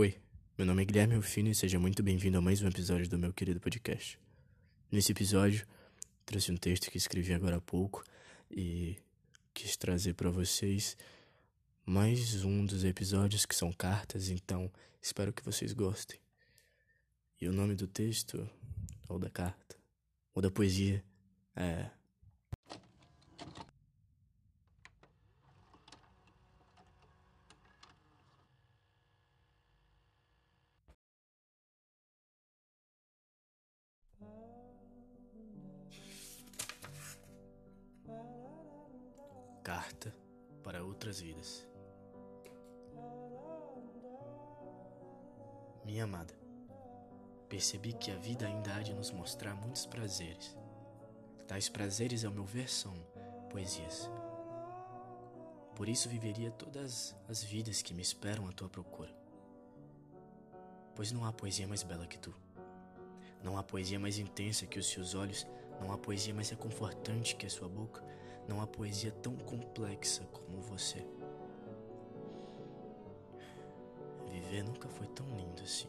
Oi, meu nome é Guilherme Rufino e seja muito bem-vindo a mais um episódio do meu querido podcast. Nesse episódio, trouxe um texto que escrevi agora há pouco e quis trazer para vocês mais um dos episódios que são cartas, então espero que vocês gostem. E o nome do texto, ou da carta, ou da poesia, é Carta para outras vidas. Minha amada, percebi que a vida ainda há de nos mostrar muitos prazeres. Tais prazeres, ao meu ver, são poesias. Por isso viveria todas as vidas que me esperam à tua procura. Pois não há poesia mais bela que tu. Não há poesia mais intensa que os seus olhos, não há poesia mais reconfortante que a sua boca, não há poesia tão complexa como você. Viver nunca foi tão lindo assim.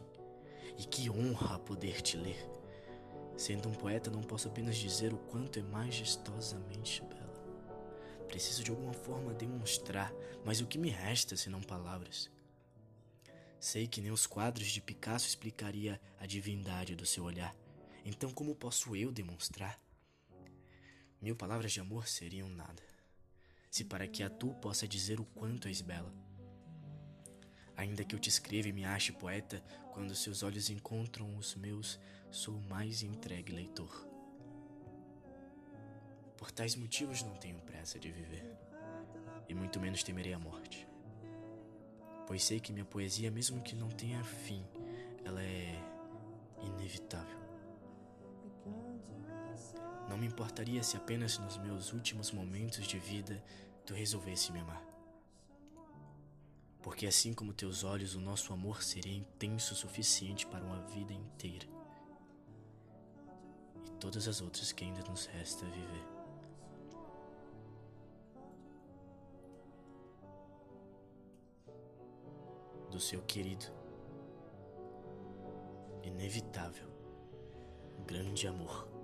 E que honra poder te ler. Sendo um poeta, não posso apenas dizer o quanto é majestosamente bela. Preciso de alguma forma demonstrar, mas o que me resta senão palavras? Sei que nem os quadros de Picasso explicaria a divindade do seu olhar. Então, como posso eu demonstrar? Mil palavras de amor seriam nada, se para que a tu possa dizer o quanto és bela. Ainda que eu te escreva e me ache poeta, quando seus olhos encontram os meus, sou o mais entregue leitor. Por tais motivos não tenho pressa de viver, e muito menos temerei a morte pois sei que minha poesia, mesmo que não tenha fim, ela é inevitável. Não me importaria se apenas nos meus últimos momentos de vida tu resolvesse me amar. Porque assim como teus olhos, o nosso amor seria intenso o suficiente para uma vida inteira. E todas as outras que ainda nos resta viver. do seu querido, inevitável, grande amor.